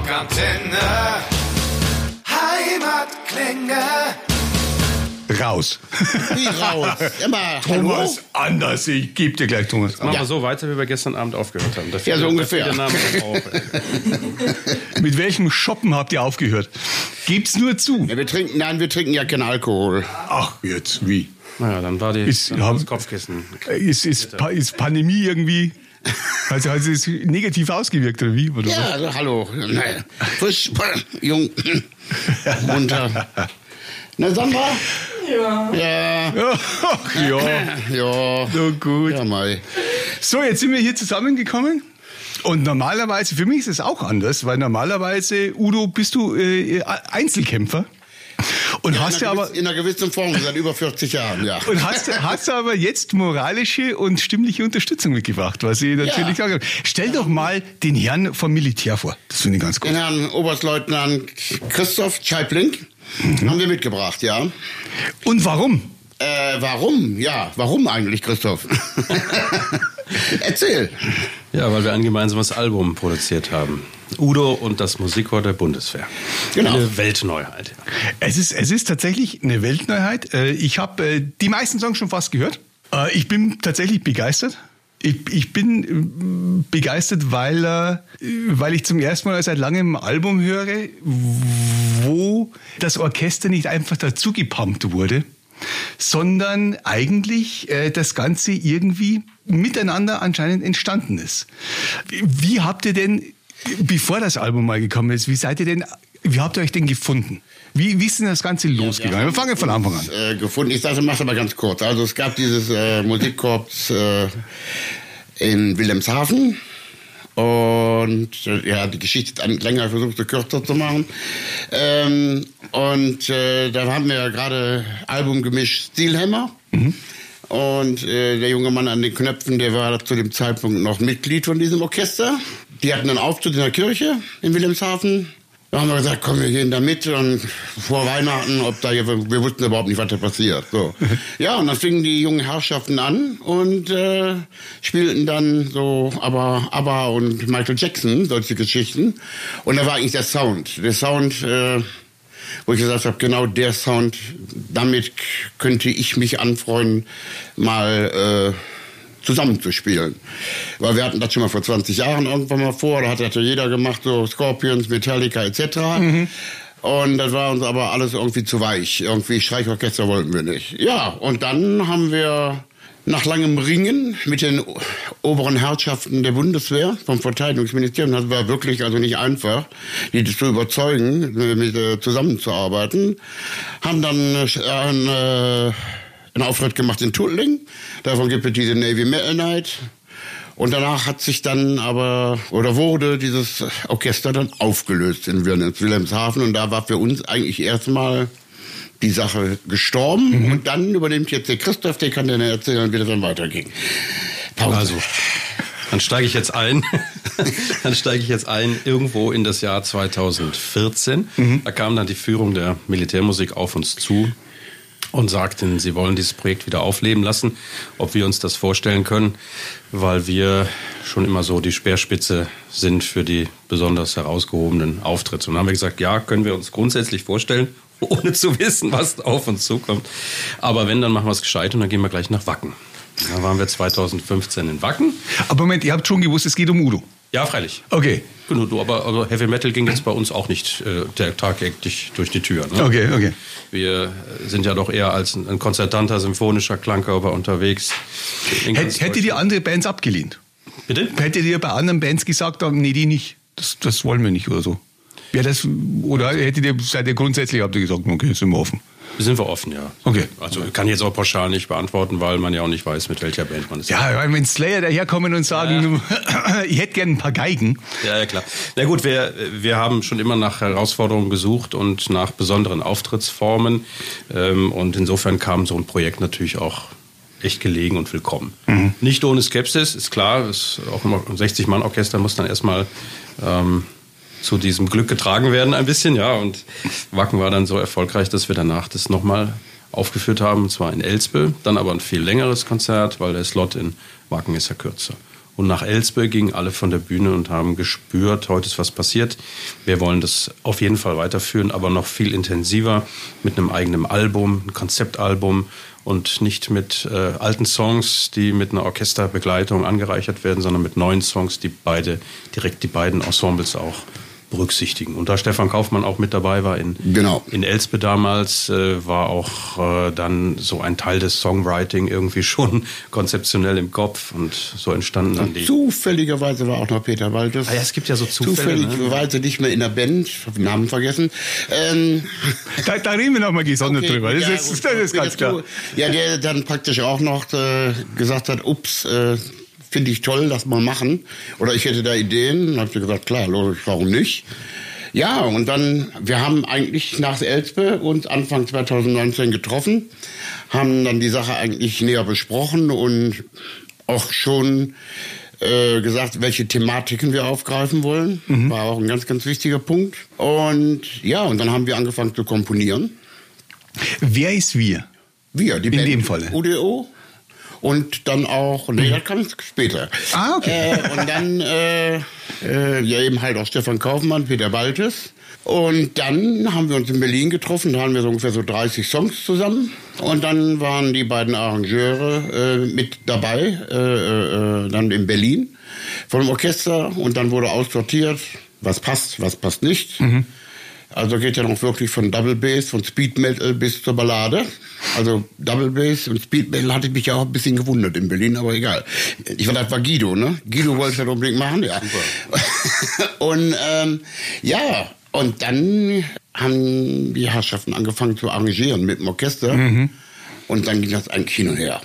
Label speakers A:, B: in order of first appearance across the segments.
A: Rockantenne. Heimatklänge.
B: Raus.
C: Wie raus? Immer,
B: Thomas, anders. Ich gebe dir gleich, Thomas.
D: Machen wir so weiter, wie wir gestern Abend aufgehört haben. Da
C: Ja, so ungefähr.
B: Mit welchem Shoppen habt ihr aufgehört? Gebt's nur zu.
C: Ja, wir trinken, nein, wir trinken ja keinen Alkohol.
B: Ach, jetzt, wie?
D: Naja, dann war die
B: Ist- haben-
D: das Kopfkissen.
B: Ist, ist, ist Pandemie irgendwie. Also hat es negativ ausgewirkt, oder wie? Oder
C: Ja, also, hallo. Nein, frisch, jung, munter. Na, Sandra? Ja. Ja.
B: so? Ach ja.
C: Ja.
B: So gut.
C: Ja, Mai.
B: So, jetzt sind wir hier zusammengekommen. Und normalerweise, für mich ist es auch anders, weil normalerweise, Udo, bist du äh, Einzelkämpfer. Und hast
C: in,
B: ja
C: einer
B: aber.
C: gewissen, in einer gewissen Form seit über 40 Jahren, ja.
B: Und hast, hast du aber jetzt moralische und stimmliche Unterstützung mitgebracht, was ich natürlich
C: Ja.
B: sagen Stell doch mal den Herrn vom Militär vor. Das finde ich ganz gut.
C: Den Herrn Oberstleutnant Christoph Scheibling haben wir mitgebracht, ja.
B: Und warum?
C: Äh, warum? Ja, warum eigentlich, Christoph? Erzähl.
D: Ja, weil wir ein gemeinsames Album produziert haben. Udo und das Musikchor der Bundeswehr.
C: Genau.
D: Eine Weltneuheit.
B: Es ist, es ist tatsächlich eine Weltneuheit. Äh, Ich habe äh, die meisten Songs schon fast gehört. Äh, Ich bin tatsächlich begeistert. Ich, ich bin begeistert, weil, weil ich zum ersten Mal seit langem ein Album höre, wo das Orchester nicht einfach dazu gepumpt wurde, sondern eigentlich äh, das Ganze irgendwie miteinander anscheinend entstanden ist. Wie habt ihr denn, bevor das Album mal gekommen ist, wie seid ihr denn, wie habt ihr euch denn gefunden? Wie, wie ist denn das Ganze losgegangen? Wir fangen von Anfang an.
C: Äh, gefunden. Ich sage, mach's aber ganz kurz. Also es gab dieses äh, Musikkorps äh, in Wilhelmshaven. Und äh, ja, die Geschichte länger versucht, so kürzer zu machen. Ähm, und äh, da haben wir ja gerade Album gemischt Steelhammer. Und äh, der junge Mann an den Knöpfen, der war zu dem Zeitpunkt noch Mitglied von diesem Orchester. Die hatten einen Auftritt in der Kirche in Wilhelmshaven. Da haben wir gesagt, komm, wir gehen da mit und vor Weihnachten, ob da, wir wussten überhaupt nicht, was da passiert. So. Ja, und dann fingen die jungen Herrschaften an und äh, spielten dann so aber ABBA und Michael Jackson, solche Geschichten. Und da war eigentlich der Sound. Der Sound, äh, wo ich gesagt habe, genau der Sound, damit könnte ich mich anfreunden, mal äh, zusammenzuspielen. Weil wir hatten das schon mal vor 20 Jahren irgendwann mal vor, da hat das ja jeder gemacht, so Scorpions, Metallica etc. Und das war uns aber alles irgendwie zu weich. Irgendwie Streichorchester wollten wir nicht. Ja, und dann haben wir nach langem Ringen mit den oberen Herrschaften der Bundeswehr vom Verteidigungsministerium, das war wirklich also nicht einfach, die zu überzeugen, mit, äh, zusammenzuarbeiten, haben dann äh, ein, äh, einen Auftritt gemacht in Tuttlingen. Davon gibt es diese Navy Metal Night. Und danach hat sich dann aber, oder wurde dieses Orchester dann aufgelöst in Wil- Wilhelmshaven. Und da war für uns eigentlich erstmal die Sache gestorben. Und dann übernimmt jetzt der Christoph, der kann dann erzählen, wie das dann weiterging. Pause.
D: Also, dann steige ich jetzt ein. dann steige ich jetzt ein irgendwo in das Jahr 2014. Da kam dann die Führung der Militärmusik auf uns zu und sagten, sie wollen dieses Projekt wieder aufleben lassen, ob wir uns das vorstellen können, weil wir schon immer so die Speerspitze sind für die besonders herausgehobenen Auftritte. Und dann haben wir gesagt, ja, können wir uns grundsätzlich vorstellen, ohne zu wissen, was auf uns zukommt. Aber wenn, dann machen wir es gescheit und dann gehen wir gleich nach Wacken. Da waren wir 2015 in Wacken.
B: Aber Moment, ihr habt schon gewusst, es geht um Udo.
D: Ja, freilich.
B: Okay.
D: Genau, du, aber, aber Heavy Metal ging jetzt bei uns auch nicht äh, der tagtäglich durch die Tür. Ne?
B: Okay, okay.
D: Wir sind ja doch eher als ein, ein konzertanter symphonischer Klangkörper unterwegs.
B: Hätt, hättet ihr andere Bands abgelehnt?
D: Bitte?
B: Hättet ihr bei anderen Bands gesagt, nee, die nicht. Das, das wollen wir nicht oder so? Ja, das, oder hättet ihr, seid ihr grundsätzlich, habt ihr gesagt, okay, sind wir offen.
D: Sind wir offen, ja.
B: Okay.
D: Also kann ich jetzt auch pauschal nicht beantworten, weil man ja auch nicht weiß, mit welcher Band man ist.
B: Ja, wenn Slayer daherkommen und sagen, ich hätte gern ein paar Geigen.
D: Ja, ja, klar. Na gut, wir, wir haben schon immer nach Herausforderungen gesucht und nach besonderen Auftrittsformen. Ähm, und insofern kam so ein Projekt natürlich auch echt gelegen und willkommen. Nicht ohne Skepsis, ist klar. Ist auch immer ein 60-Mann-Orchester muss dann erstmal ähm, zu diesem Glück getragen werden ein bisschen, ja. Und Wacken war dann so erfolgreich, dass wir danach das nochmal aufgeführt haben, und zwar in Elspe. Dann aber ein viel längeres Konzert, weil der Slot in Wacken ist ja kürzer. Und nach Elsbe gingen alle von der Bühne und haben gespürt, heute ist was passiert. Wir wollen das auf jeden Fall weiterführen, aber noch viel intensiver mit einem eigenen Album, ein Konzeptalbum und nicht mit äh, alten Songs, die mit einer Orchesterbegleitung angereichert werden, sondern mit neuen Songs, die beide direkt die beiden Ensembles auch berücksichtigen. Und da Stefan Kaufmann auch mit dabei war in,
C: genau.
D: in Elspe damals, äh, war auch äh, dann so ein Teil des Songwriting irgendwie schon konzeptionell im Kopf und so entstanden dann die.
C: Zufälligerweise war auch noch Peter Walters.
D: Ah ja, es gibt ja so Zufälle. ne?
C: Zufälligerweise nicht mehr in der Band, ich habe den Namen vergessen. Ähm,
B: Da, da reden wir nochmal gesondert
C: okay,
B: drüber. Das,
C: ja,
B: ist, das ist ganz klar.
C: zu. Ja, der dann praktisch auch noch äh, gesagt hat, ups, äh, finde ich toll, das mal machen. Oder ich hätte da Ideen. Dann habe ich gesagt, klar, logisch, warum nicht? Ja, und dann, wir haben eigentlich nach Elspe uns Anfang 2019 getroffen, haben dann die Sache eigentlich näher besprochen und auch schon äh, gesagt, welche Thematiken wir aufgreifen wollen. War auch ein ganz, ganz wichtiger Punkt. Und ja, und dann haben wir angefangen zu komponieren.
B: Wer ist wir?
C: Wir, die
B: In
C: Band
B: dem Falle.
C: UDO. Und dann auch, nee, das kam später.
B: Ah, okay.
C: Äh, und dann, äh, äh, ja eben halt auch Stefan Kaufmann, Peter Baltes. Und dann haben wir uns in Berlin getroffen, da haben wir so ungefähr so 30 Songs zusammen. Und dann waren die beiden Arrangeure äh, mit dabei, äh, äh, dann in Berlin vom Orchester. Und dann wurde aussortiert, was passt, was passt nicht. Also geht ja noch wirklich von Double Bass, von Speed Metal bis zur Ballade. Also Double Bass und Speed Metal hatte ich mich ja auch ein bisschen gewundert in Berlin, aber egal. Ich war das war Guido, ne? Guido wollte das unbedingt machen, ja. und ähm, ja, und dann haben die Herrschaften angefangen zu arrangieren mit dem Orchester. Und dann ging das eigentlich hin und her.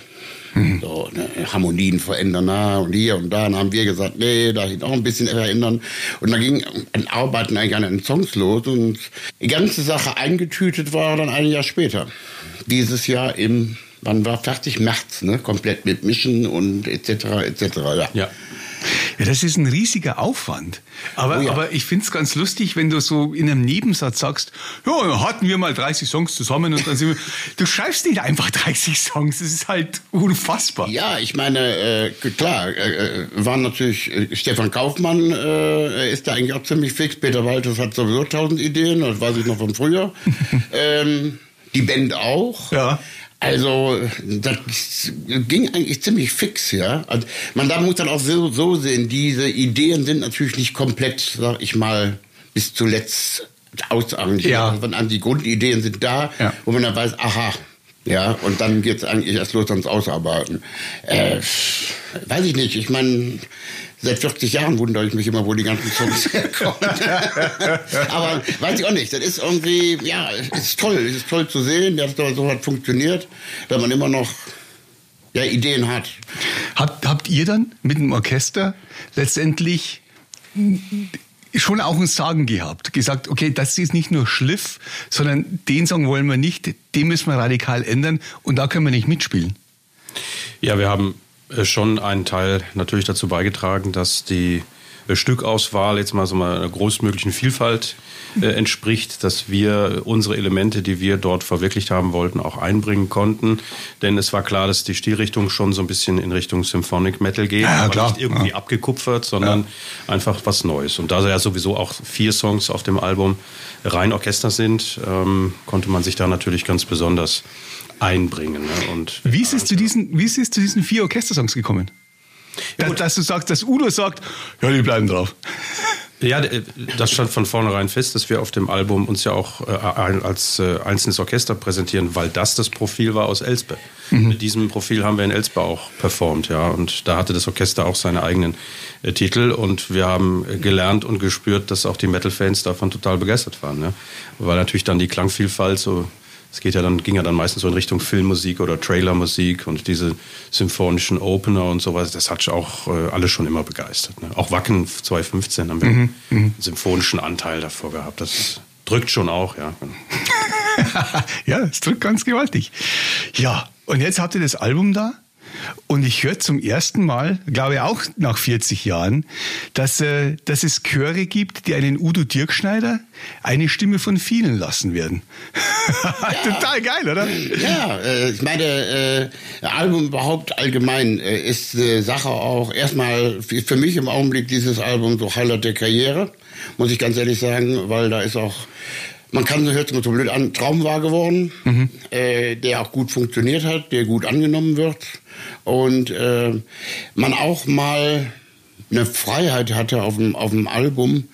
C: So, ne, Harmonien verändern na, und hier und da. Dann haben wir gesagt, nee, da auch ein bisschen verändern. Und dann ging ein Arbeiten eigentlich an den Songs los und die ganze Sache eingetütet war dann ein Jahr später. Dieses Jahr im, wann war fertig? März, ne? Komplett mit Mischen und etc. etc. Ja.
D: Ja.
B: Ja, das ist ein riesiger Aufwand. Aber,
C: Oh ja.
B: aber ich find's ganz lustig, wenn du so in einem Nebensatz sagst, ja, hatten wir mal 30 Songs zusammen und dann sind wir. Du schreibst nicht einfach 30 Songs, das ist halt unfassbar.
C: Ja, ich meine, äh, klar, äh, äh, waren natürlich, äh, Stefan Kaufmann äh, ist da eigentlich auch ziemlich fix. Peter Walters hat sowieso tausend Ideen, das weiß ich noch von früher. ähm, die Band auch.
B: Ja.
C: Also, das ging eigentlich ziemlich fix, ja. Also, man da muss dann auch so, so sehen, diese Ideen sind natürlich nicht komplett, sag ich mal, bis zuletzt ausarrangiert.
B: Ja.
C: Also, die Grundideen sind da,
B: Ja.
C: wo man dann weiß, aha, ja, und dann geht's eigentlich erst los ans Ausarbeiten. Äh, weiß ich nicht, ich meine, seit 40 Jahren wundere ich mich immer, wo die ganzen Songs herkommen. Aber weiß ich auch nicht, das ist irgendwie, ja, es ist toll, es ist toll zu sehen, dass das so hat funktioniert, dass man immer noch ja, Ideen hat.
B: Habt, habt ihr dann mit dem Orchester letztendlich schon auch ein Sagen gehabt? Gesagt, okay, das ist nicht nur Schliff, sondern den Song wollen wir nicht, den müssen wir radikal ändern und da können wir nicht mitspielen.
D: Ja, wir haben schon einen Teil natürlich dazu beigetragen, dass die äh, Stückauswahl jetzt mal so mal einer großmöglichen Vielfalt äh, entspricht, dass wir unsere Elemente, die wir dort verwirklicht haben wollten, auch einbringen konnten. Denn es war klar, dass die Stilrichtung schon so ein bisschen in Richtung Symphonic Metal geht,
B: Ja,
D: aber
B: klar.
D: nicht irgendwie
B: Ja.
D: abgekupfert, sondern einfach was Neues. Und da ja sowieso auch vier Songs auf dem Album rein Orchester sind, ähm, konnte man sich da natürlich ganz besonders einbringen. Ne? Und
B: Wie ist es zu diesen, wie ist es zu diesen vier Orchestersongs gekommen? Da, dass du sagst, dass Udo sagt, ja, die bleiben drauf.
D: Ja, äh, das stand von vornherein fest, dass wir auf dem Album uns ja auch äh, als äh, einzelnes Orchester präsentieren, weil das das Profil war aus Elspe. Mit diesem Profil haben wir in Elspe auch performt, ja. Und da hatte das Orchester auch seine eigenen äh, Titel und wir haben gelernt und gespürt, dass auch die Metal-Fans davon total begeistert waren, ne? Weil natürlich dann die Klangvielfalt so es geht ja dann, ging ja dann meistens so in Richtung Filmmusik oder Trailermusik und diese symphonischen Opener und sowas. Das hat auch äh, alle schon immer begeistert. Ne? Auch Wacken 2015 haben wir einen symphonischen Anteil davor gehabt. Das drückt schon auch, ja.
B: ja, es drückt ganz gewaltig. Ja, und jetzt habt ihr das Album da. Und ich höre zum ersten Mal, glaube ich auch nach 40 Jahren, dass, äh, dass es Chöre gibt, die einen Udo Dirkschneider eine Stimme von vielen lassen werden. Ja. Total geil, oder?
C: Ja, äh, ich meine, äh, Album überhaupt allgemein äh, ist äh, Sache auch erstmal für mich im Augenblick dieses Album so Highlight der Karriere, muss ich ganz ehrlich sagen, weil da ist auch man kann, hört sich so blöd an, Traum wahr geworden, mhm. äh, der auch gut funktioniert hat, der gut angenommen wird und äh, man auch mal eine Freiheit hatte auf dem, auf dem Album,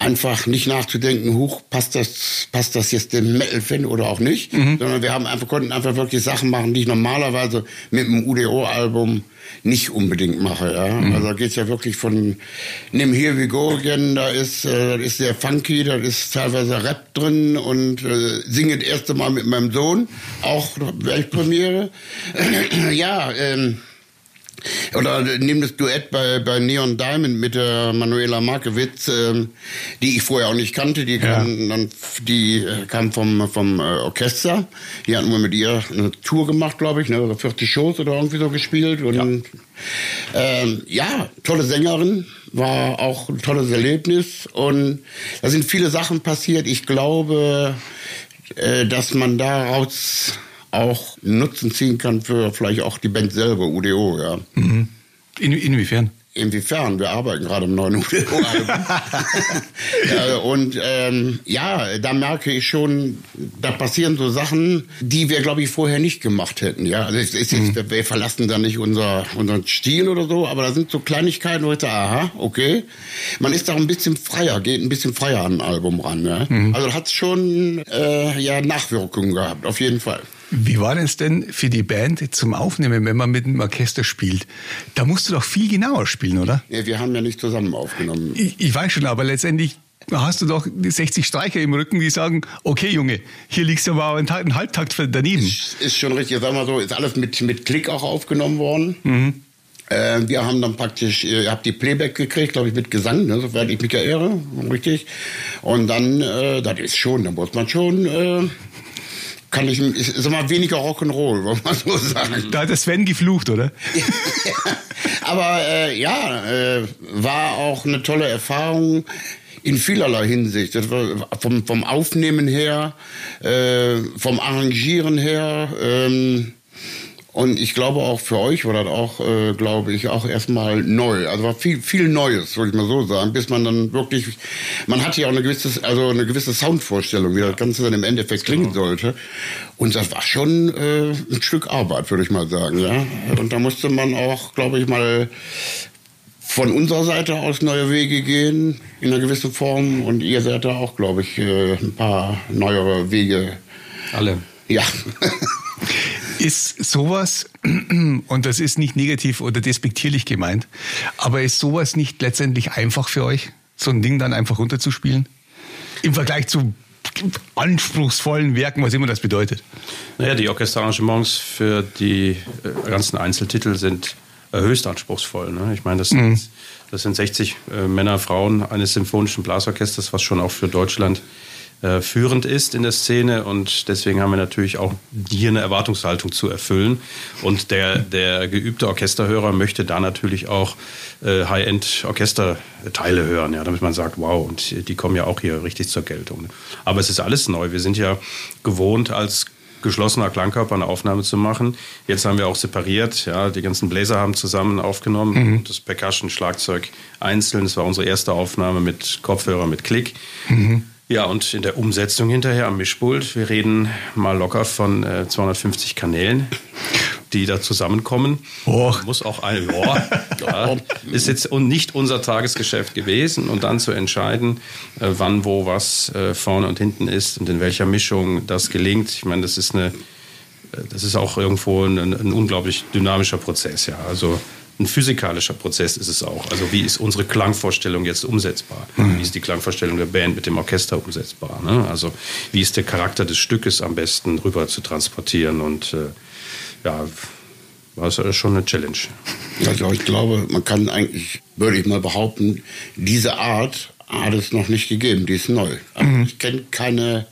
C: einfach nicht nachzudenken, huch, passt das, passt das jetzt dem Metal-Fan oder auch nicht, mhm. sondern wir haben einfach, konnten einfach wirklich Sachen machen, die ich normalerweise mit einem UDO-Album nicht unbedingt mache. Ja? Mhm. Also da geht's ja wirklich von Nimm Here We Go Again, da ist, äh, das ist sehr funky, da ist teilweise Rap drin und äh, singe das erste Mal mit meinem Sohn, auch Weltpremiere. ja, ähm, oder nimm das Duett bei, bei Neon Diamond mit der Manuela Markewitz, ähm, die ich vorher auch nicht kannte. Die kam, ja. dann, die äh, kam vom, vom äh, Orchester. Die hatten wir mit ihr eine Tour gemacht, glaube ich, ne, 40 Shows oder irgendwie so gespielt. Und ja, ähm, ja tolle Sängerin, war auch ein tolles Erlebnis. Und da sind viele Sachen passiert. Ich glaube, äh, dass man daraus auch Nutzen ziehen kann für vielleicht auch die Band selber, UDO, ja.
B: Mhm. In, inwiefern?
C: Inwiefern? Wir arbeiten gerade im neuen UDO-Album. ja, und ähm, ja, da merke ich schon, da passieren so Sachen, die wir, glaube ich, vorher nicht gemacht hätten. Ja, also es ist jetzt, mhm. wir verlassen da nicht unser, unseren Stil oder so, aber da sind so Kleinigkeiten, wo ich sage, aha, okay. Man ist da ein bisschen freier, geht ein bisschen freier an ein Album ran. Ja? Mhm. Also hat schon äh, ja, Nachwirkungen gehabt, auf jeden Fall.
B: Wie war es denn für die Band zum Aufnehmen, wenn man mit dem Orchester spielt? Da musst du doch viel genauer spielen, oder?
C: Ja, wir haben ja nicht zusammen aufgenommen.
B: Ich, ich weiß schon, aber letztendlich hast du doch 60 Streicher im Rücken, die sagen, okay Junge, hier liegst du aber einen Halbtakt daneben.
C: Ist, ist schon richtig, sag mal so, ist alles mit, mit Klick auch aufgenommen worden. Mhm. Äh, wir haben dann praktisch, ihr habt die Playback gekriegt, glaube ich, mit Gesang, ne, soweit ich mich erinnere, richtig. Und dann, äh, das ist schon, da muss man schon... Äh, kann ich, ich sag mal, weniger Rock'n'Roll, wollen wir so sagen.
B: Da hat der Sven geflucht, oder?
C: Aber äh, ja, äh, war auch eine tolle Erfahrung in vielerlei Hinsicht. Das war vom, vom Aufnehmen her, äh, vom Arrangieren her. Ähm, und ich glaube auch für euch war das auch, äh, glaube ich, auch erstmal neu. Also war viel, viel Neues, würde ich mal so sagen, bis man dann wirklich, man hatte ja auch eine gewisse, also eine gewisse Soundvorstellung, wie das Ganze dann im Endeffekt klingen genau. sollte. Und das war schon äh, ein Stück Arbeit, würde ich mal sagen, ja. Und da musste man auch, glaube ich, mal von unserer Seite aus neue Wege gehen, in einer gewissen Form. Und ihr seid da auch, glaube ich, äh, ein paar neuere Wege.
D: Alle.
C: Ja.
B: Ist sowas, und das ist nicht negativ oder despektierlich gemeint, aber ist sowas nicht letztendlich einfach für euch, so ein Ding dann einfach runterzuspielen? Im Vergleich zu anspruchsvollen Werken, was immer das bedeutet.
D: Naja, die Orchesterarrangements für die äh, ganzen Einzeltitel sind höchst anspruchsvoll. Ne? Ich meine, das, mhm. sind, das sind 60 äh, Männer, Frauen eines symphonischen Blasorchesters, was schon auch für Deutschland äh, führend ist in der Szene und deswegen haben wir natürlich auch hier eine Erwartungshaltung zu erfüllen. Und der, der geübte Orchesterhörer möchte da natürlich auch äh, High-End-Orchesterteile hören, ja, damit man sagt, wow, und die kommen ja auch hier richtig zur Geltung. Aber es ist alles neu. Wir sind ja gewohnt, als geschlossener Klangkörper eine Aufnahme zu machen. Jetzt haben wir auch separiert, ja, die ganzen Bläser haben zusammen aufgenommen mhm. das Percussion, Schlagzeug einzeln. Das war unsere erste Aufnahme mit Kopfhörer, mit Klick. Mhm. Ja, und in der Umsetzung hinterher am Mischpult, wir reden mal locker von äh, 250 Kanälen, die da zusammenkommen. Oh. Muss auch ein, oh, ja, ist jetzt nicht unser Tagesgeschäft gewesen und dann zu entscheiden, äh, wann, wo, was äh, vorne und hinten ist und in welcher Mischung das gelingt. Ich meine, das ist eine, äh, das ist auch irgendwo ein, ein unglaublich dynamischer Prozess, ja. Also ein physikalischer Prozess ist es auch. Also wie ist unsere Klangvorstellung jetzt umsetzbar? Mhm. Wie ist die Klangvorstellung der Band mit dem Orchester umsetzbar? Ne? Also wie ist der Charakter des Stückes am besten rüber zu transportieren? Und äh, ja, war es schon eine Challenge.
C: Also ich glaube, man kann eigentlich, würde ich mal behaupten, diese Art hat es noch nicht gegeben, die ist neu. Also mhm. Ich kenne keine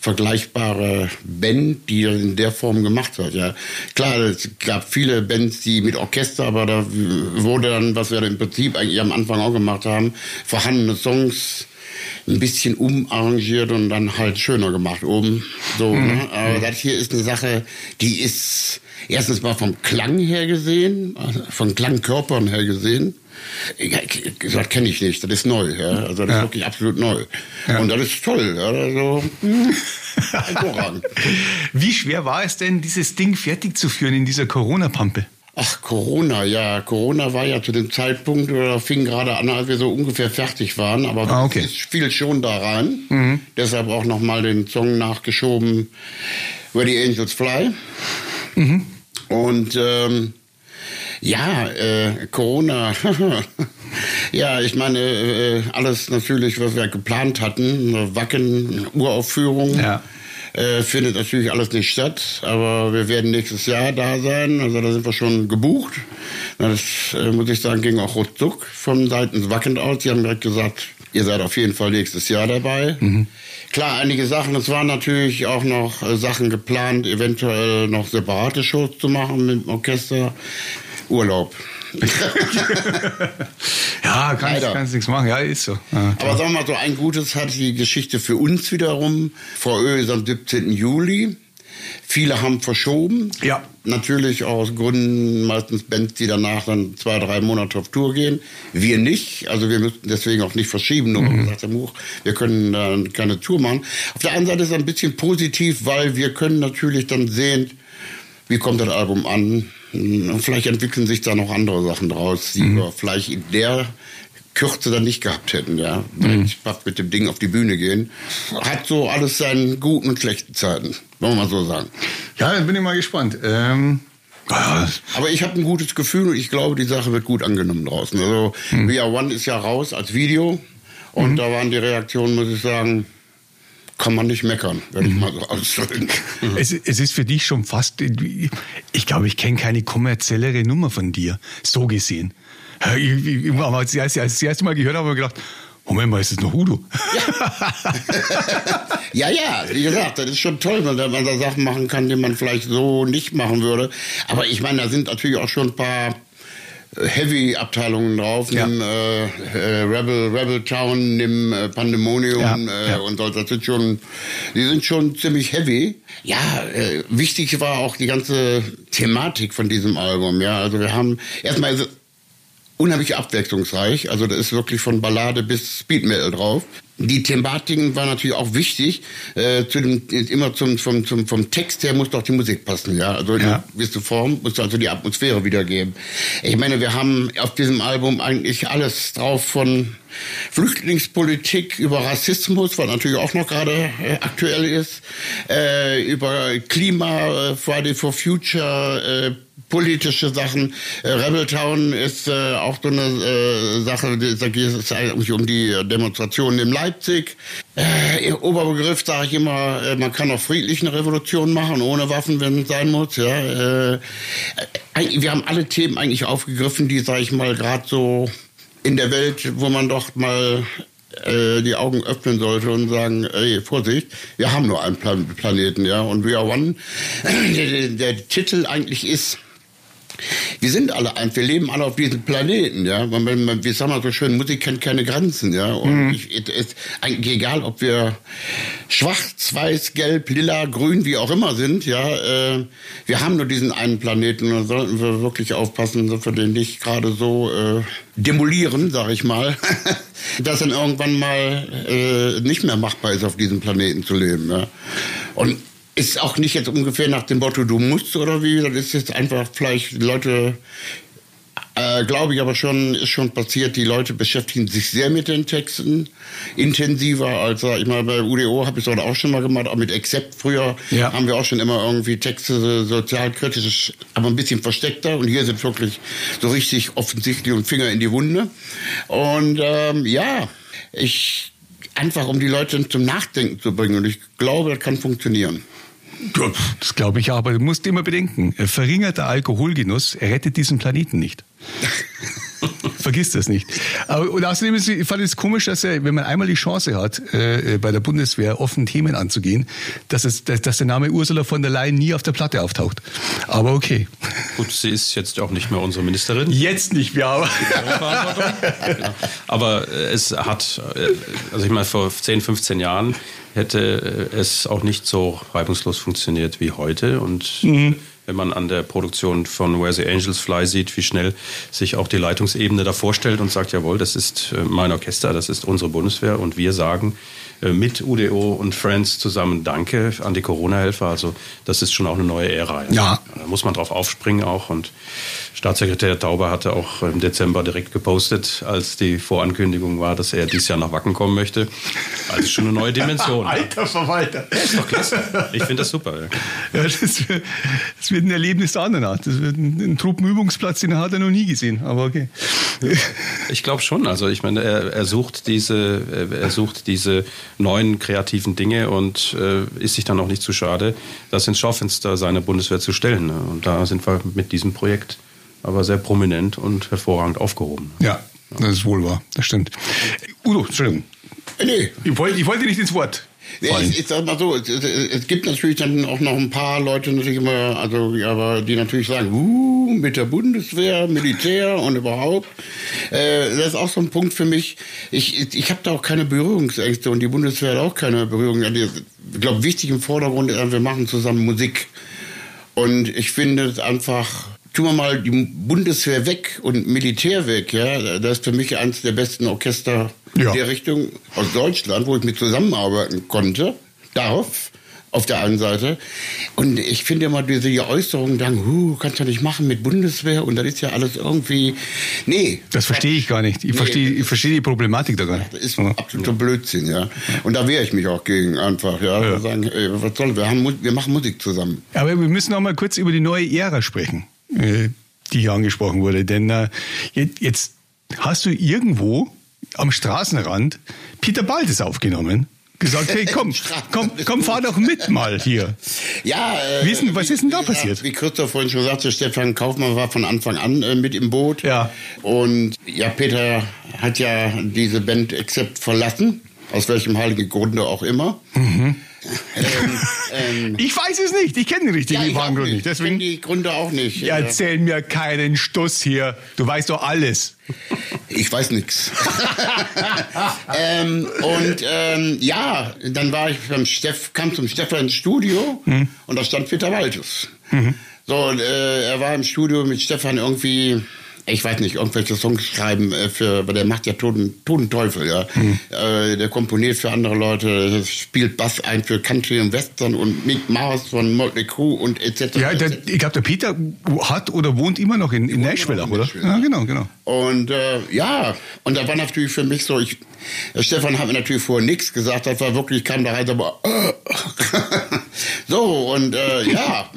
C: vergleichbare Band, die das in der Form gemacht hat. Ja, klar, es gab viele Bands, die mit Orchester, aber da wurde dann, was wir im Prinzip eigentlich am Anfang auch gemacht haben, vorhandene Songs ein bisschen umarrangiert und dann halt schöner gemacht oben. So, mhm. ne? Aber das hier ist eine Sache, die ist erstens mal vom Klang her gesehen, also von Klangkörpern her gesehen. Das kenne ich nicht, das ist neu. Ja? Also das ja. ist wirklich absolut neu. Ja. Und das ist toll. Ja? Also,
B: Wie schwer war es denn, dieses Ding fertig zu führen in dieser Corona-Pampe?
C: Ach, Corona, ja. Corona war ja zu dem Zeitpunkt, oder fing gerade an, als wir so ungefähr fertig waren, aber ah, okay. es fiel schon da rein. Mhm. Deshalb auch nochmal den Song nachgeschoben, Where the Angels Fly. Mhm. Und ähm, ja, äh, Corona. ja, ich meine, äh, alles natürlich, was wir geplant hatten, Wacken, Uraufführung. Ja. Äh, findet natürlich alles nicht statt, aber wir werden nächstes Jahr da sein. Also da sind wir schon gebucht. Das äh, muss ich sagen, ging auch ruckzuck von Seiten Wacken aus. Sie haben direkt gesagt, ihr seid auf jeden Fall nächstes Jahr dabei. Mhm. Klar, einige Sachen. Es waren natürlich auch noch äh, Sachen geplant, eventuell noch separate Shows zu machen mit dem Orchester. Urlaub.
B: ja, kannst, kannst nichts machen. Ja, ist so. Ja,
C: Aber sagen wir mal so, ein Gutes hat die Geschichte für uns wiederum. Vor Ö ist am 17. Juli. Viele haben verschoben. Ja. Natürlich aus Gründen, meistens Bands, die danach dann zwei, drei Monate auf Tour gehen. Wir nicht. Also wir müssten deswegen auch nicht verschieben. Nur mhm. gesagt, wir können dann keine Tour machen. Auf der anderen Seite ist es ein bisschen positiv, weil wir können natürlich dann sehen, wie kommt das Album an? Und vielleicht entwickeln sich da noch andere Sachen draus, die mhm. wir vielleicht in der Kürze dann nicht gehabt hätten, ja. Mhm. Mit dem Ding auf die Bühne gehen. Hat so alles seinen guten und schlechten Zeiten, wollen wir mal so sagen.
B: Ja, dann bin ich mal gespannt. Ähm
C: aber ich habe ein gutes Gefühl und ich glaube, die Sache wird gut angenommen draußen. Also, mhm. We Are One ist ja raus als Video und mhm. da waren die Reaktionen, muss ich sagen, kann man nicht meckern, wenn ich mhm. mal so ausdrücken.
B: Es, es ist für dich schon fast, ich glaube, ich kenne keine kommerziellere Nummer von dir, so gesehen. Ich, ich, als, ich, das erste Mal gehört habe, habe ich gedacht, Moment mal, ist das noch Udo?
C: Ja. ja, ja, wie gesagt, das ist schon toll, wenn man da Sachen machen kann, die man vielleicht so nicht machen würde. Aber ich meine, da sind natürlich auch schon ein paar Heavy-Abteilungen drauf, ja. nimm äh, äh, Rebel, Rebel Town, nimm äh, Pandemonium ja, äh, ja. und so. Das sind schon, die sind schon ziemlich heavy. Ja, äh, wichtig war auch die ganze Thematik von diesem Album. Ja, also wir haben erstmal unheimlich abwechslungsreich. Also da ist wirklich von Ballade bis Speed Metal drauf. Die Thematiken waren natürlich auch wichtig. Äh, zu dem, immer zum, vom, zum, vom Text her muss doch die Musik passen, ja. Also in ja. gewisse Form muss also die Atmosphäre wiedergeben. Ich meine, wir haben auf diesem Album eigentlich alles drauf von Flüchtlingspolitik über Rassismus, was natürlich auch noch gerade äh, aktuell ist, äh, über Klima, äh, Friday for Future, äh, politische Sachen. Äh, Rebel Town ist äh, auch so eine äh, Sache, da geht es eigentlich um die Demonstrationen in Leipzig. Äh, Oberbegriff sage ich immer, äh, man kann auch friedlich eine Revolution machen, ohne Waffen, wenn es sein muss. Ja. Äh, wir haben alle Themen eigentlich aufgegriffen, die, sage ich mal, gerade so in der Welt, wo man doch mal äh, die Augen öffnen sollte und sagen, ey, Vorsicht, wir haben nur einen Plan Planeten, ja, und We Are One, der, der Titel eigentlich ist, wir sind alle eins, wir leben alle auf diesem Planeten, ja. Man, man, wir sagen mal so schön, Musik kennt keine Grenzen, ja. Und mhm. ich, ist eigentlich egal, ob wir schwarz, weiß, gelb, lila, grün, wie auch immer sind, ja. Äh, wir haben nur diesen einen Planeten und da sollten wir wirklich aufpassen, dass wir den nicht gerade so äh, demolieren, sag ich mal, dass dann irgendwann mal äh, nicht mehr machbar ist, auf diesem Planeten zu leben, ja. Und ist auch nicht jetzt ungefähr nach dem Motto, du musst oder wie, das ist jetzt einfach vielleicht Leute, äh, glaube ich aber schon, ist schon passiert, die Leute beschäftigen sich sehr mit den Texten, intensiver als, ich mal, bei UDO habe ich es auch schon mal gemacht, auch mit Accept früher ja. haben wir auch schon immer irgendwie Texte sozialkritisch, aber ein bisschen versteckter und hier sind wirklich so richtig offensichtlich und Finger in die Wunde und ähm, ja, ich einfach um die Leute zum Nachdenken zu bringen und ich glaube, das kann funktionieren.
B: Das glaube ich aber du musst immer bedenken, verringerter Alkoholgenuss rettet diesen Planeten nicht. Vergiss das nicht. Aber, und außerdem ist, ich fand es komisch, dass er, wenn man einmal die Chance hat, äh, bei der Bundeswehr offen Themen anzugehen, dass, es, dass, dass der Name Ursula von der Leyen nie auf der Platte auftaucht. Aber okay.
D: Gut, sie ist jetzt auch nicht mehr unsere Ministerin.
B: Jetzt nicht mehr, aber.
D: aber äh, es hat, äh, also ich meine, vor 10, 15 Jahren hätte äh, es auch nicht so reibungslos funktioniert wie heute. Und mhm wenn man an der Produktion von Where the Angels Fly sieht, wie schnell sich auch die Leitungsebene da vorstellt und sagt, jawohl, das ist mein Orchester, das ist unsere Bundeswehr und wir sagen, äh, mit UDO und Friends zusammen Danke an die Corona-Helfer. Also das ist schon auch eine neue Ära.
B: Ja.
D: Da muss man drauf aufspringen auch. Und Staatssekretär Tauber hatte auch im Dezember direkt gepostet, als die Vorankündigung war, dass er dieses Jahr nach Wacken kommen möchte. Also schon eine neue Dimension.
B: Alter Verwalter.
D: Ja, ist doch klasse. Ich finde das super.
B: Ja, das, wird, das wird ein Erlebnis der anderen Art. Das wird ein, ein Truppenübungsplatz, den hat er noch nie gesehen. Aber okay.
D: Ich glaube schon. Also ich meine, er, er sucht diese, er sucht diese neuen kreativen Dinge und äh, ist sich dann auch nicht zu schade, das ins Schaufenster seiner Bundeswehr zu stellen. Ne? Und da sind wir mit diesem Projekt aber sehr prominent und hervorragend aufgehoben.
B: Ja, das ist wohl wahr, das stimmt. Udo, Entschuldigung.
C: Nee.
B: Ich wollte, ich wollte nicht ins Wort.
C: Ich, ich sag mal so, es, es, gibt natürlich dann auch noch ein paar Leute natürlich immer, also aber die natürlich sagen, uh, mit der Bundeswehr, Militär und überhaupt. Äh, das ist auch so ein Punkt für mich. Ich, ich habe da auch keine Berührungsängste und die Bundeswehr hat auch keine Berührungsängste. Ich glaube, wichtig im Vordergrund ist, wir machen zusammen Musik. Und ich finde es einfach tun wir mal die Bundeswehr weg und Militär weg, ja, das ist für mich eines der besten Orchester ja. der Richtung aus Deutschland, wo ich mit zusammenarbeiten konnte, darf, auf der einen Seite. Und ich finde immer diese Äußerungen dann, huh, kannst du nicht machen mit Bundeswehr und das ist ja alles irgendwie, nee.
B: Das verstehe ich gar nicht. Ich nee, verstehe, ich verstehe die Problematik da gar nicht.
C: Das ist ja. absoluter Blödsinn, ja. Und da wehre ich mich auch gegen einfach, ja. ja. Sagen, ey, was soll, wir, haben, wir machen Musik zusammen.
B: Aber wir müssen noch mal kurz über die neue Ära sprechen. Äh, die hier angesprochen wurde. Denn äh, jetzt hast du irgendwo am Straßenrand Peter Baltes aufgenommen gesagt, hey, komm, komm, komm, fahr doch mit mal hier.
C: Ja,
B: äh, denn, was wie, ist denn da passiert?
C: Wie Christoph vorhin schon sagte, Stefan Kaufmann war von Anfang an äh, mit im Boot.
B: Ja.
C: Und ja, Peter hat ja diese Band Accept verlassen, aus welchem heiligen Grunde auch immer.
B: Mhm. Ähm, ähm, ich weiß es nicht. Ich kenne den richtigen ja, Grund nicht.
C: Deswegen ich die Gründe auch nicht.
B: Ja, erzähl mir keinen Stuss hier. Du weißt doch alles.
C: Ich weiß nichts. ähm, und ähm, ja, dann war ich beim Steff, kam zum Stefan ins Studio mhm. und da stand Peter Waltes. Mhm. So, und, äh, er war im Studio mit Stefan irgendwie ich weiß nicht, irgendwelche Songs schreiben äh, für, weil der macht ja Toten, Toten Teufel, ja. Hm. Äh, der komponiert für andere Leute, spielt Bass ein für Country und Western und Mick Mars von Motley Crue und etc.
B: Ja, der, ich glaube, der Peter hat oder wohnt immer noch in, in Nashville, oder? Nashville,
C: ja, genau, genau. Und äh, ja, und da war natürlich für mich so, ich, Stefan hat mir natürlich vorher nichts gesagt, das war wirklich, kam da halt aber äh, so und äh, ja,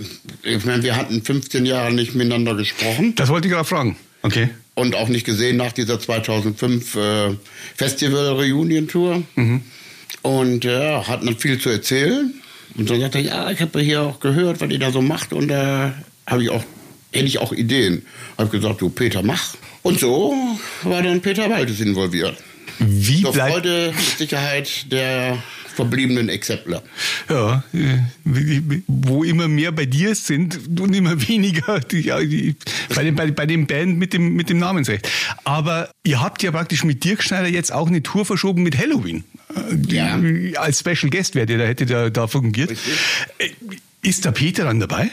C: ich meine, wir hatten 15 Jahre nicht miteinander gesprochen.
B: Das wollte ich gerade fragen. Okay.
C: Und auch nicht gesehen nach dieser 2005 äh, Festival Reunion Tour. Mhm. Und ja, hatten dann viel zu erzählen. Und dann sagte er, ja, ich habe hier auch gehört, was ihr da so macht. Und da äh, habe ich auch, hätte ich auch Ideen. Habe gesagt, du Peter, mach. Und so war dann Peter Waldes involviert.
B: Wie
C: Zur Freude mit Sicherheit der verbliebenen Exemplar.
B: Ja, äh, wo immer mehr bei dir sind und immer weniger die, die, bei, dem, bei, bei dem Band mit dem, mit dem Namensrecht. Aber ihr habt ja praktisch mit Dirk Schneider jetzt auch eine Tour verschoben mit Halloween. Äh, ja. Als Special Guest wäre der, da hätte der da fungiert. Äh, ist der Peter dann dabei?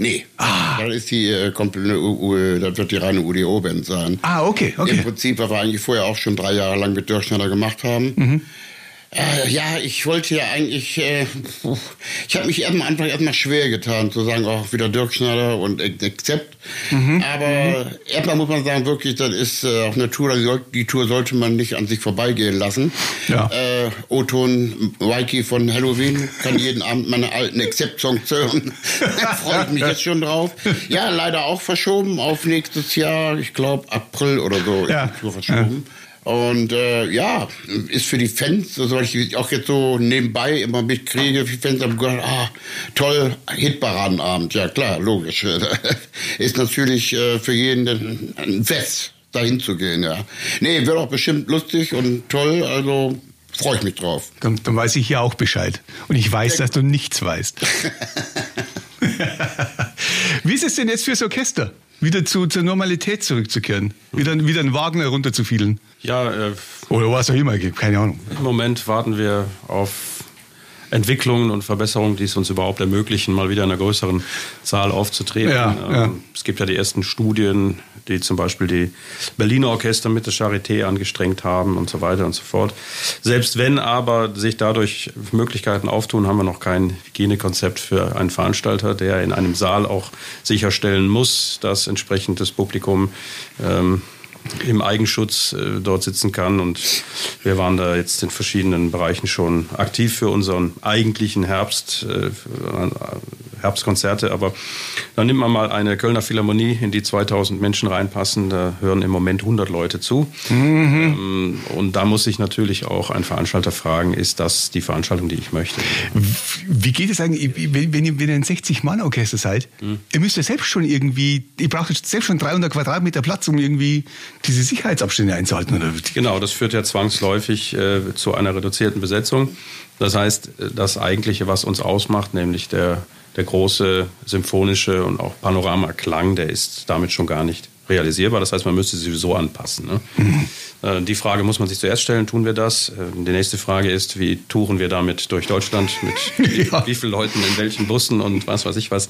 C: Nee, ah. das ist die äh, das wird die reine UDO-Band sein.
B: Ah, okay, okay.
C: Im Prinzip, was wir eigentlich vorher auch schon drei Jahre lang mit Dirk Schneider gemacht haben. Mhm. Äh, ja, ich wollte ja eigentlich, äh, ich habe mich am Anfang erstmal schwer getan, zu sagen, auch wieder Dirk Schneider und Accept. Mhm. Aber mhm. erstmal muss man sagen, wirklich, das ist äh, auch eine Tour, die Tour sollte man nicht an sich vorbeigehen lassen. Ja. Äh, O-Ton Waiki von Halloween kann jeden Abend meine alten Accept-Songs hören. da freue ich mich jetzt schon drauf. Ja, leider auch verschoben auf nächstes Jahr, ich glaube April oder so.
B: Ja.
C: Tour verschoben. Ja. Und äh, ja, ist für die Fans, so also ich auch jetzt so nebenbei immer mitkriege, die Fans haben gesagt, ah, toll, Hitparadenabend. Ja klar, logisch. ist natürlich äh, für jeden ein Fest. dahin zu gehen, ja. Nee, wird auch bestimmt lustig und toll, also freue ich mich drauf.
B: Dann, dann weiß ich ja auch Bescheid. Und ich weiß, dass du nichts weißt. Wie ist es denn jetzt fürs Orchester? Wieder zu, zur Normalität zurückzukehren? Wieder, wieder einen Wagner runterzufielen?
D: Ja, äh,
B: Oder was auch immer, keine Ahnung.
D: im Moment warten wir auf Entwicklungen und Verbesserungen, die es uns überhaupt ermöglichen, mal wieder in einer größeren Zahl aufzutreten.
B: Ja,
D: Ähm,
B: ja.
D: Es gibt ja die ersten Studien, die zum Beispiel die Berliner Orchester mit der Charité angestrengt haben und so weiter und so fort. Selbst wenn aber sich dadurch Möglichkeiten auftun, haben wir noch kein Hygienekonzept für einen Veranstalter, der in einem Saal auch sicherstellen muss, dass entsprechend das Publikum ähm, im Eigenschutz äh, dort sitzen kann. Und wir waren da jetzt in verschiedenen Bereichen schon aktiv für unseren eigentlichen Herbst, äh, Herbstkonzerte. Aber dann nimmt man mal eine Kölner Philharmonie, in die 2000 Menschen reinpassen. Da hören im Moment 100 Leute zu. Ähm, und da muss sich natürlich auch ein Veranstalter fragen, ist das die Veranstaltung, die ich möchte?
B: Wie geht es eigentlich, wenn, wenn ihr ein 60-Mann-Orchester seid? Ihr müsst ja selbst schon irgendwie, ihr braucht selbst schon 300 Quadratmeter Platz, um irgendwie diese Sicherheitsabstände einzuhalten. Oder?
D: Genau, das führt ja zwangsläufig äh, zu einer reduzierten Besetzung. Das heißt, äh, das Eigentliche, was uns ausmacht, nämlich der, der große symphonische und auch Panoramaklang, der ist damit schon gar nicht realisierbar. Das heißt, man müsste sie sowieso anpassen. Ne? Äh, Die Frage muss man sich zuerst stellen, tun wir das? Äh, Die nächste Frage ist, wie touren wir damit durch Deutschland? Mit
B: Ja.
D: wie vielen Leuten in welchen Bussen und was weiß ich was.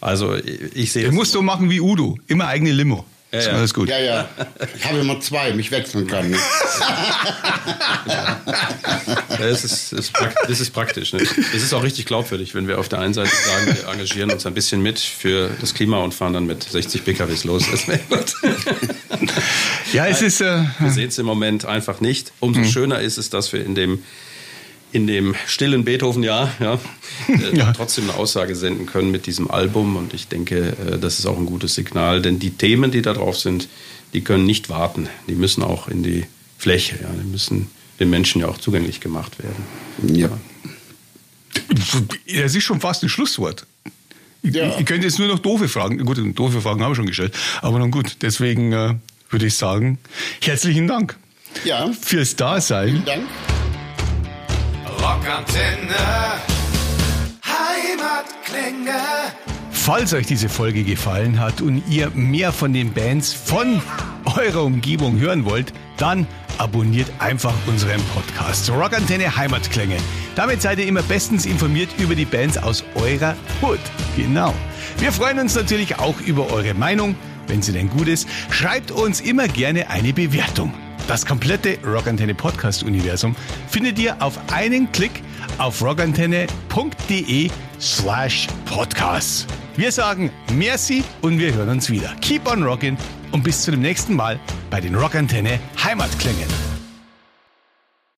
D: Also ich sehe es
B: musst so machen wie Udo, immer eigene Limo. Ist
D: ja.
B: alles gut.
C: Ja, ja. Ich habe immer zwei, mich wechseln kann. Ne?
D: Ja, es ist, prakt, das ist praktisch. Ne? Es ist auch richtig glaubwürdig, wenn wir auf der einen Seite sagen, wir engagieren uns ein bisschen mit für das Klima und fahren dann mit 60 PKWs los. Das.
B: Ja, es ist. Äh,
D: Wir sehen es im Moment einfach nicht. Umso schöner ist es, dass wir in dem, in dem stillen Beethoven-Jahr ja, äh,
B: Ja.
D: trotzdem eine Aussage senden können mit diesem Album. Und ich denke, äh, das ist auch ein gutes Signal, denn die Themen, die da drauf sind, die können nicht warten. Die müssen auch in die Fläche. Ja. Die müssen den Menschen ja auch zugänglich gemacht werden.
C: Ja.
B: das ist schon fast ein Schlusswort.
C: Ja.
B: Ich könnte jetzt nur noch doofe Fragen. Gut, doofe Fragen haben wir schon gestellt. Aber nun gut, deswegen äh, würde ich sagen, herzlichen Dank
C: ja,
B: fürs Dasein.
C: Dank.
A: Rockantenne. Heimatklänge.
B: Falls euch diese Folge gefallen hat und ihr mehr von den Bands von eurer Umgebung hören wollt, dann abonniert einfach unseren Podcast Rockantenne Heimatklänge. Damit seid ihr immer bestens informiert über die Bands aus eurer Hood. Genau. Wir freuen uns natürlich auch über eure Meinung, wenn sie denn gut ist. Schreibt uns immer gerne eine Bewertung. Das komplette Rockantenne Podcast Universum findet ihr auf einen Klick auf rockantenne.de slash podcast. Wir sagen merci und wir hören uns wieder. Keep on rockin' und bis zu dem nächsten Mal bei den Rockantenne Heimatklängen.